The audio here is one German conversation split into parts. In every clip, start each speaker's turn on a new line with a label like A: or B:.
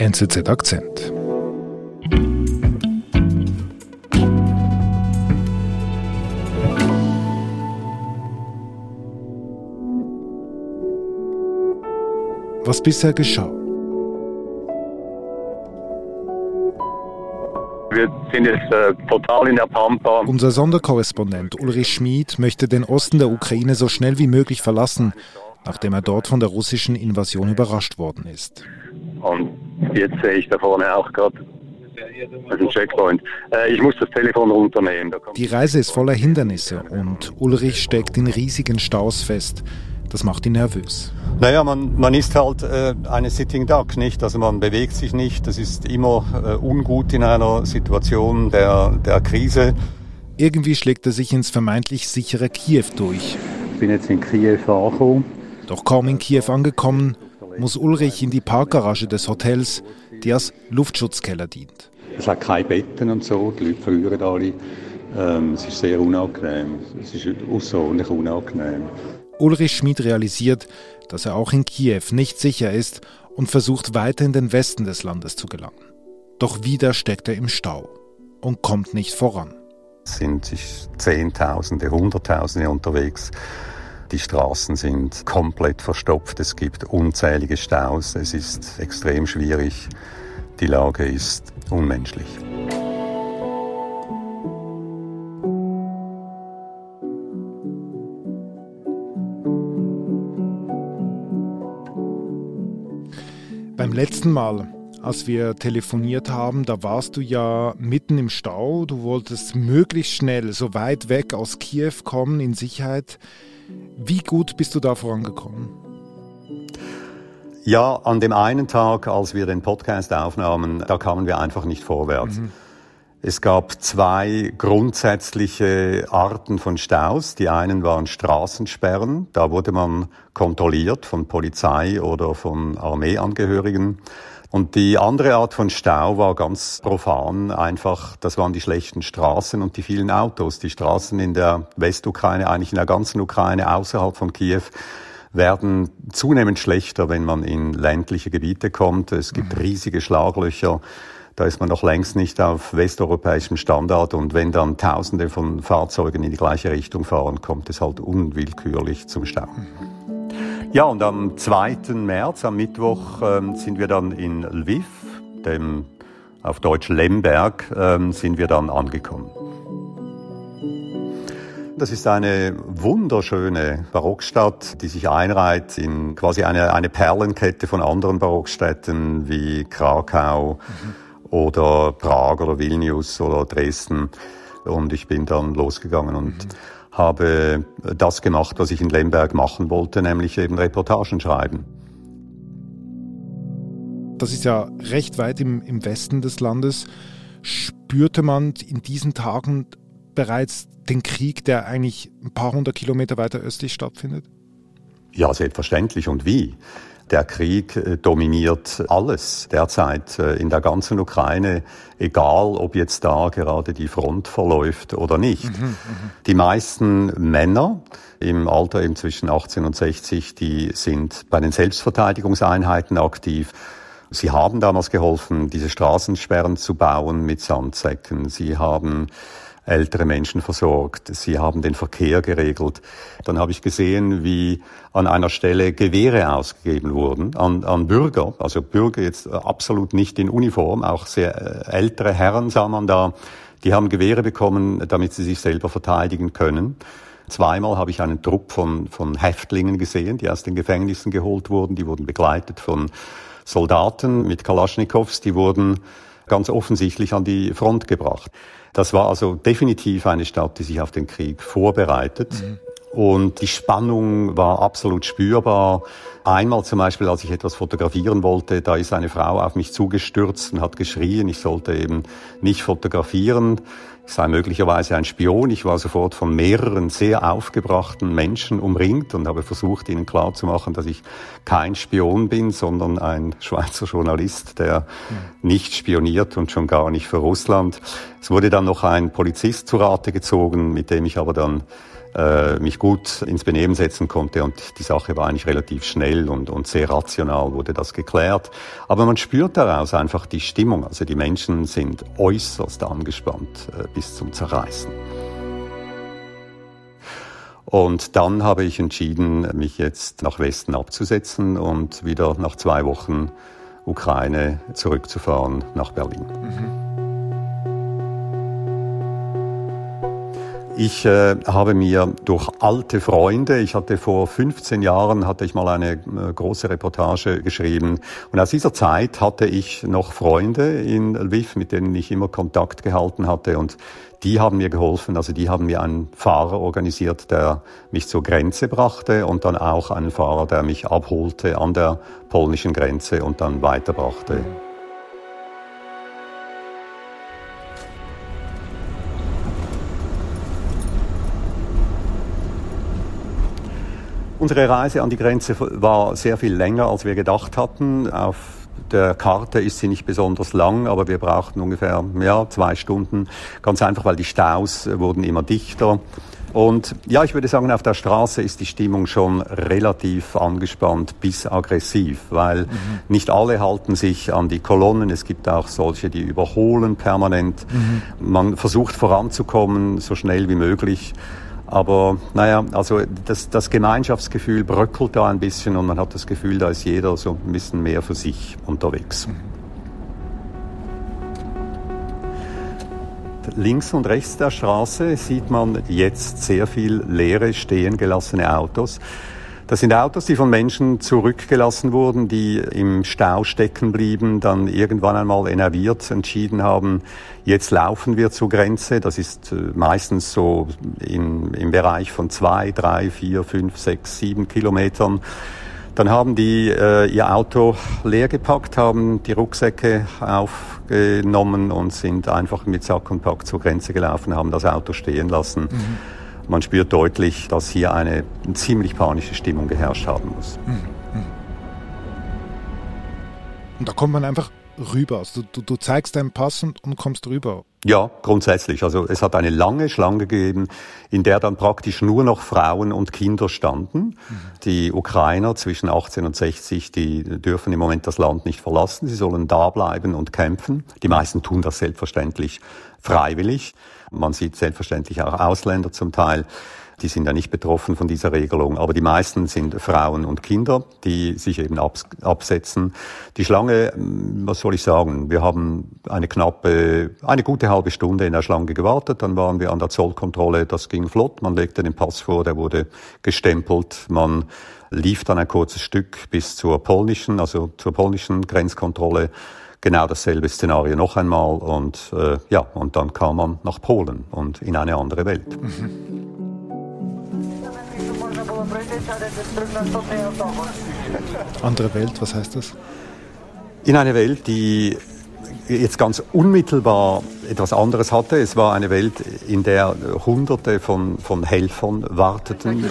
A: NZZ Akzent. Was bisher geschah.
B: Wir sind jetzt äh, total in der Pampa.
A: Unser Sonderkorrespondent Ulrich Schmid möchte den Osten der Ukraine so schnell wie möglich verlassen, nachdem er dort von der russischen Invasion überrascht worden ist.
B: Und jetzt sehe ich da vorne auch gerade einen Checkpoint. Äh, ich muss das Telefon runternehmen.
A: Die Reise ist voller Hindernisse und Ulrich steckt in riesigen Staus fest. Das macht ihn nervös.
C: Naja, man, man ist halt äh, eine Sitting Duck, nicht? Also man bewegt sich nicht. Das ist immer äh, ungut in einer Situation der, der Krise.
A: Irgendwie schlägt er sich ins vermeintlich sichere Kiew durch.
C: Ich bin jetzt in Kiew angekommen.
A: Doch kaum in Kiew angekommen, muss Ulrich in die Parkgarage des Hotels, die als Luftschutzkeller dient.
C: Es hat keine Betten und so, die Leute frieren alle. Ähm, es ist sehr unangenehm. Es ist außerordentlich unangenehm.
A: Ulrich Schmid realisiert, dass er auch in Kiew nicht sicher ist und versucht weiter in den Westen des Landes zu gelangen. Doch wieder steckt er im Stau und kommt nicht voran.
C: Es sind sich Zehntausende, Hunderttausende unterwegs. Die Straßen sind komplett verstopft. Es gibt unzählige Staus. Es ist extrem schwierig. Die Lage ist unmenschlich.
A: Beim letzten Mal, als wir telefoniert haben, da warst du ja mitten im Stau. Du wolltest möglichst schnell so weit weg aus Kiew kommen in Sicherheit. Wie gut bist du da vorangekommen?
C: Ja, an dem einen Tag, als wir den Podcast aufnahmen, da kamen wir einfach nicht vorwärts. Mhm. Es gab zwei grundsätzliche Arten von Staus. Die einen waren Straßensperren. Da wurde man kontrolliert von Polizei oder von Armeeangehörigen. Und die andere Art von Stau war ganz profan. Einfach, das waren die schlechten Straßen und die vielen Autos. Die Straßen in der Westukraine, eigentlich in der ganzen Ukraine außerhalb von Kiew, werden zunehmend schlechter, wenn man in ländliche Gebiete kommt. Es gibt mhm. riesige Schlaglöcher. Da ist man noch längst nicht auf westeuropäischem Standard und wenn dann Tausende von Fahrzeugen in die gleiche Richtung fahren, kommt es halt unwillkürlich zum Stau. Ja, und am 2. März, am Mittwoch, ähm, sind wir dann in Lviv, dem auf Deutsch Lemberg, ähm, sind wir dann angekommen. Das ist eine wunderschöne Barockstadt, die sich einreiht in quasi eine, eine Perlenkette von anderen Barockstädten wie Krakau. Mhm oder Prag oder Vilnius oder Dresden. Und ich bin dann losgegangen und mhm. Habe das gemacht, was ich in Lemberg machen wollte, nämlich eben Reportagen schreiben.
A: Das ist ja recht weit im, im Westen des Landes. Spürte man in diesen Tagen bereits den Krieg, der eigentlich ein paar hundert Kilometer weiter östlich stattfindet?
C: Ja, selbstverständlich. Und wie? Der Krieg äh, dominiert alles derzeit äh, in der ganzen Ukraine, egal ob jetzt da gerade die Front verläuft oder nicht. Mhm, mhm, die meisten Männer im Alter eben zwischen 18 und 60, die sind bei den Selbstverteidigungseinheiten aktiv. Sie haben damals geholfen, diese Straßensperren zu bauen mit Sandsäcken. Sie haben ältere Menschen versorgt. Sie haben den Verkehr geregelt. Dann habe ich gesehen, wie an einer Stelle Gewehre ausgegeben wurden an, an Bürger, also Bürger jetzt absolut nicht in Uniform, auch sehr äh, ältere Herren sah man da, die haben Gewehre bekommen, damit sie sich selber verteidigen können. Zweimal habe ich einen Trupp von, von Häftlingen gesehen, die aus den Gefängnissen geholt wurden. Die wurden begleitet von Soldaten mit Kalaschnikows. Die wurden ganz offensichtlich an die Front gebracht. Das war also definitiv eine Stadt, die sich auf den Krieg vorbereitet. Mhm. Und die Spannung war absolut spürbar. Einmal zum Beispiel, als ich etwas fotografieren wollte, da ist eine Frau auf mich zugestürzt und hat geschrien, ich sollte eben nicht fotografieren. Ich sei möglicherweise ein Spion. Ich war sofort von mehreren sehr aufgebrachten Menschen umringt und habe versucht, ihnen klarzumachen, dass ich kein Spion bin, sondern ein Schweizer Journalist, der nicht spioniert und schon gar nicht für Russland. Es wurde dann noch ein Polizist zu Rate gezogen, mit dem ich aber dann äh, mich gut ins Benehmen setzen konnte und die Sache war eigentlich relativ schnell und, und sehr rational wurde das geklärt. Aber man spürt daraus einfach die Stimmung. Also die Menschen sind äußerst angespannt äh, bis zum Zerreißen. Und dann habe ich entschieden, mich jetzt nach Westen abzusetzen und wieder nach zwei Wochen Ukraine zurückzufahren nach Berlin. Mhm. Ich äh, habe mir durch alte Freunde, ich hatte vor 15 Jahren, hatte ich mal eine äh, große Reportage geschrieben. Und aus dieser Zeit hatte ich noch Freunde in Lviv, mit denen ich immer Kontakt gehalten hatte. Und die haben mir geholfen, also die haben mir einen Fahrer organisiert, der mich zur Grenze brachte und dann auch einen Fahrer, der mich abholte an der polnischen Grenze und dann weiterbrachte. Unsere Reise an die Grenze war sehr viel länger, als wir gedacht hatten. Auf der Karte ist sie nicht besonders lang, aber wir brauchten ungefähr ja, zwei Stunden. Ganz einfach, weil die Staus wurden immer dichter. Und ja, ich würde sagen, auf der Straße ist die Stimmung schon relativ angespannt bis aggressiv, weil mhm. nicht alle halten sich an die Kolonnen. Es gibt auch solche, die überholen permanent. Mhm. Man versucht voranzukommen, so schnell wie möglich. Aber naja, also das, das Gemeinschaftsgefühl bröckelt da ein bisschen und man hat das Gefühl, da ist jeder so ein bisschen mehr für sich unterwegs. Links und rechts der Straße sieht man jetzt sehr viel leere, stehen gelassene Autos. Das sind Autos, die von Menschen zurückgelassen wurden, die im Stau stecken blieben, dann irgendwann einmal enerviert entschieden haben, jetzt laufen wir zur Grenze. Das ist äh, meistens so in, im Bereich von zwei, drei, vier, fünf, sechs, sieben Kilometern. Dann haben die äh, ihr Auto leer gepackt, haben die Rucksäcke aufgenommen und sind einfach mit Sack und Pack zur Grenze gelaufen, haben das Auto stehen lassen. Mhm man spürt deutlich, dass hier eine ziemlich panische Stimmung geherrscht haben muss. Hm, hm.
A: Und da kommt man einfach rüber. Also du, du zeigst deinen Pass und, und kommst rüber.
C: Ja, grundsätzlich. Also es hat eine lange Schlange gegeben, in der dann praktisch nur noch Frauen und Kinder standen. Mhm. Die Ukrainer zwischen 18 und 60, die dürfen im Moment das Land nicht verlassen. Sie sollen da bleiben und kämpfen. Die meisten tun das selbstverständlich freiwillig. Man sieht selbstverständlich auch Ausländer zum Teil. Die sind ja nicht betroffen von dieser Regelung, aber die meisten sind Frauen und Kinder, die sich eben absetzen. Die Schlange, hm, was soll ich sagen? Wir haben eine knappe, eine gute halbe Stunde in der Schlange gewartet, dann waren wir an der Zollkontrolle, das ging flott, man legte den Pass vor, der wurde gestempelt, man lief dann ein kurzes Stück bis zur polnischen, also zur polnischen Grenzkontrolle genau dasselbe Szenario noch einmal und äh, ja, und dann kam man nach Polen und in eine andere Welt. Mhm.
A: Andere Welt, was heißt das?
C: In eine Welt, die jetzt ganz unmittelbar etwas anderes hatte. Es war eine Welt, in der Hunderte von, von Helfern warteten.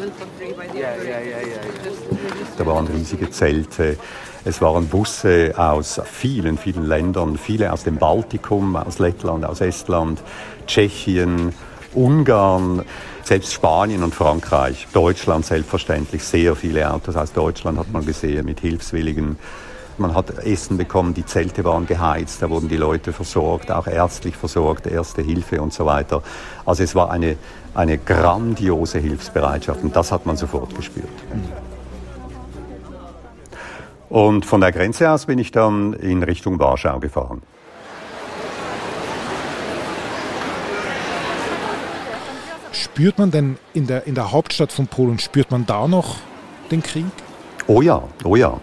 C: Da waren riesige Zelte, es waren Busse aus vielen, vielen Ländern, viele aus dem Baltikum, aus Lettland, aus Estland, Tschechien, Ungarn, selbst Spanien und Frankreich, Deutschland selbstverständlich, sehr viele Autos aus Deutschland hat man gesehen mit Hilfswilligen. Man hat Essen bekommen, die Zelte waren geheizt, da wurden die Leute versorgt, auch ärztlich versorgt, erste Hilfe und so weiter. Also es war eine, eine grandiose Hilfsbereitschaft und das hat man sofort gespürt. Und von der Grenze aus bin ich dann in Richtung Warschau gefahren.
A: Spürt man denn in der, in der Hauptstadt von Polen, spürt man da noch den Krieg?
C: Oh ja, oh ja.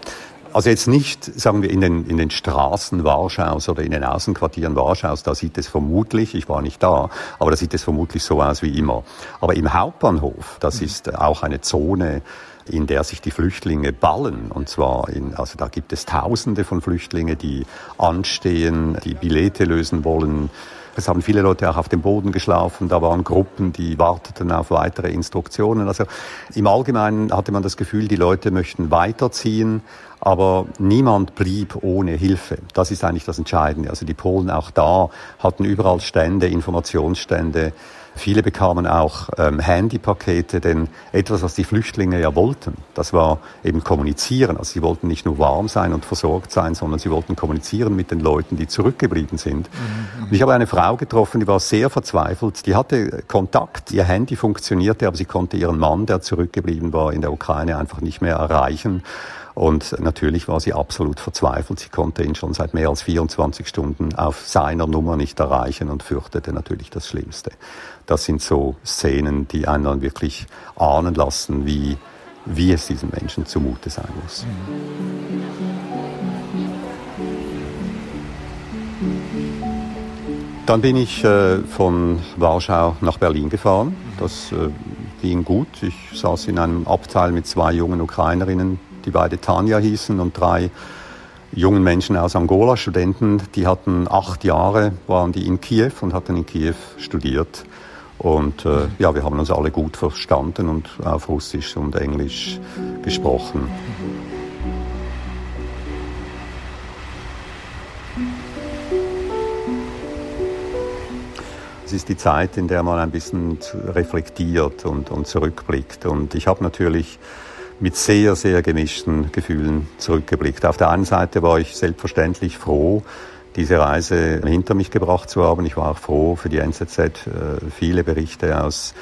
C: Also jetzt nicht, sagen wir, in den, in den Straßen Warschaus oder in den Außenquartieren Warschaus, da sieht es vermutlich, ich war nicht da, aber da sieht es vermutlich so aus wie immer. Aber im Hauptbahnhof, das mhm. ist auch eine Zone, in der sich die Flüchtlinge ballen. Und zwar, in, also da gibt es Tausende von Flüchtlingen, die anstehen, die Billete lösen wollen. Es haben viele Leute auch auf dem Boden geschlafen. Da waren Gruppen, die warteten auf weitere Instruktionen. Also im Allgemeinen hatte man das Gefühl, die Leute möchten weiterziehen, aber niemand blieb ohne Hilfe. Das ist eigentlich das Entscheidende. Also die Polen auch da hatten überall Stände, Informationsstände Viele bekamen auch ähm, Handypakete, denn etwas, was die Flüchtlinge ja wollten, das war eben kommunizieren. Also sie wollten nicht nur warm sein und versorgt sein, sondern sie wollten kommunizieren mit den Leuten, die zurückgeblieben sind. Mhm. Und ich habe eine Frau getroffen, die war sehr verzweifelt. Die hatte Kontakt, ihr Handy funktionierte, aber sie konnte ihren Mann, der zurückgeblieben war in der Ukraine, einfach nicht mehr erreichen. Und natürlich war sie absolut verzweifelt. Sie konnte ihn schon seit mehr als 24 Stunden auf seiner Nummer nicht erreichen und fürchtete natürlich das Schlimmste. Das sind so Szenen, die einen dann wirklich ahnen lassen, wie, wie es diesen Menschen zumute sein muss. Dann bin ich äh, von Warschau nach Berlin gefahren. Das äh, ging gut. Ich saß in einem Abteil mit zwei jungen Ukrainerinnen, die beide Tanja hießen und drei jungen Menschen aus Angola, Studenten, die hatten acht Jahre, waren die in Kiew und hatten in Kiew studiert. Und äh, ja, wir haben uns alle gut verstanden und auf Russisch und Englisch gesprochen. Es ist die Zeit, in der man ein bisschen reflektiert und, und zurückblickt. Und ich habe natürlich mit sehr, sehr gemischten Gefühlen zurückgeblickt. Auf der einen Seite war ich selbstverständlich froh, diese Reise hinter mich gebracht zu haben. Ich war auch froh, für die NZZ äh, viele Berichte aus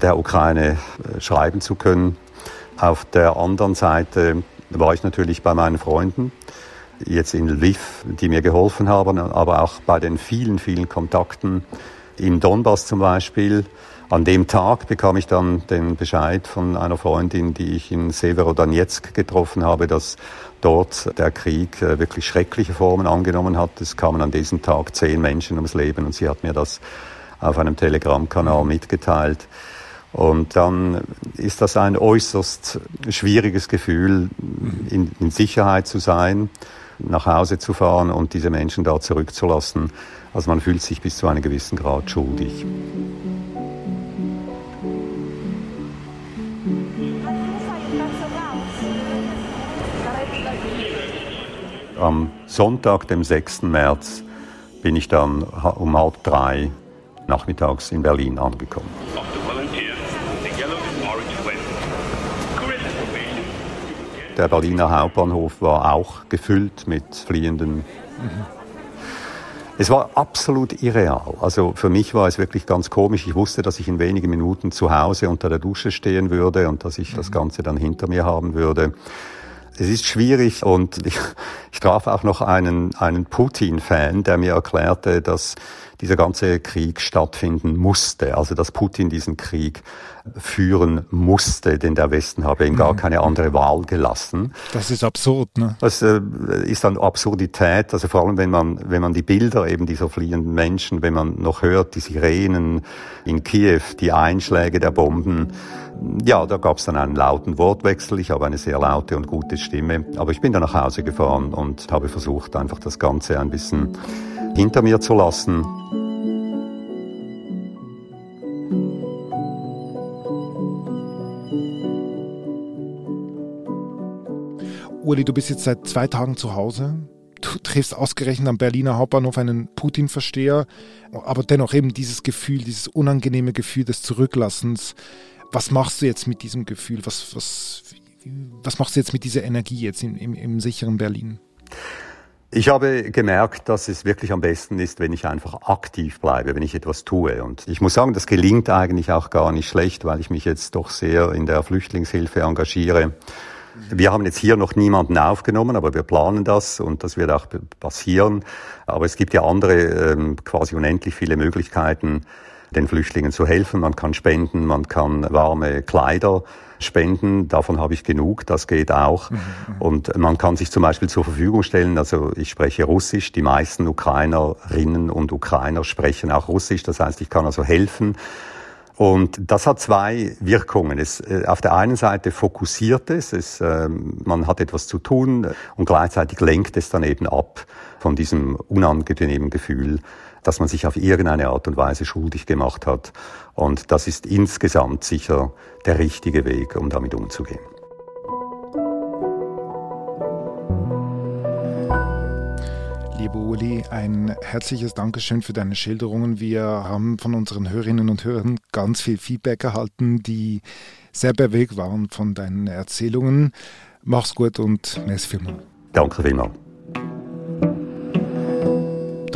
C: der Ukraine äh, schreiben zu können. Auf der anderen Seite war ich natürlich bei meinen Freunden, jetzt in Lviv, die mir geholfen haben, aber auch bei den vielen, vielen Kontakten in Donbass zum Beispiel, an dem Tag bekam ich dann den Bescheid von einer Freundin, die ich in Severodonetsk getroffen habe, dass dort der Krieg äh, wirklich schreckliche Formen angenommen hat. Es kamen an diesem Tag zehn Menschen ums Leben und sie hat mir das auf einem Telegram-Kanal mitgeteilt. Und dann ist das ein äußerst schwieriges Gefühl, in, in, Sicherheit zu sein, nach Hause zu fahren und diese Menschen da zurückzulassen. Also man fühlt sich bis zu einem gewissen Grad schuldig. Am Sonntag, dem 6. März, bin ich dann um halb drei nachmittags in Berlin angekommen. Der Berliner Hauptbahnhof war auch gefüllt mit Fliehenden. Es war absolut irreal. Also für mich war es wirklich ganz komisch. Ich wusste, dass ich in wenigen Minuten zu Hause unter der Dusche stehen würde und dass ich das Ganze dann hinter mir haben würde. Es ist schwierig und ich, ich traf auch noch einen, einen Putin-Fan, der mir erklärte, dass dieser ganze Krieg stattfinden musste, also dass Putin diesen Krieg führen musste, denn der Westen habe ihm gar mhm. keine andere Wahl gelassen.
A: Das ist absurd, ne?
C: Das äh, ist dann Absurdität, also vor allem wenn man, wenn man die Bilder eben dieser fliehenden Menschen, wenn man noch hört, die Sirenen in Kiew, die Einschläge der Bomben, ja, da gab es dann einen lauten Wortwechsel. Ich habe eine sehr laute und gute Stimme. Aber ich bin dann nach Hause gefahren und habe versucht, einfach das Ganze ein bisschen hinter mir zu lassen.
A: Uli, du bist jetzt seit zwei Tagen zu Hause. Du triffst ausgerechnet am Berliner Hauptbahnhof einen Putin-Versteher, aber dennoch eben dieses Gefühl, dieses unangenehme Gefühl des Zurücklassens. Was machst du jetzt mit diesem Gefühl? Was, was, was machst du jetzt mit dieser Energie jetzt im, im, im sicheren Berlin?
C: Ich habe gemerkt, dass es wirklich am besten ist, wenn ich einfach aktiv bleibe, wenn ich etwas tue. Und ich muss sagen, das gelingt eigentlich auch gar nicht schlecht, weil ich mich jetzt doch sehr in der Flüchtlingshilfe engagiere. Wir haben jetzt hier noch niemanden aufgenommen, aber wir planen das und das wird auch passieren. Aber es gibt ja andere ähm, quasi unendlich viele Möglichkeiten, den Flüchtlingen zu helfen. Man kann spenden, man kann warme Kleider spenden. Davon habe ich genug, das geht auch. Mhm. Und man kann sich zum Beispiel zur Verfügung stellen, also ich spreche Russisch, die meisten Ukrainerinnen und Ukrainer sprechen auch Russisch, das heißt, ich kann also helfen. Und das hat zwei Wirkungen. Es, äh, auf der einen Seite fokussiert es, es äh, man hat etwas zu tun und gleichzeitig lenkt es dann eben ab von diesem unangenehmen Gefühl, dass man sich auf irgendeine Art und Weise schuldig gemacht hat. Und das ist insgesamt sicher der richtige Weg, um damit umzugehen.
A: Lieber Uli, ein herzliches Dankeschön für deine Schilderungen. Wir haben von unseren Hörerinnen und Hörern ganz viel Feedback erhalten, die sehr bewegt waren von deinen Erzählungen. Mach's gut und merci vielmals.
C: Danke vielmals.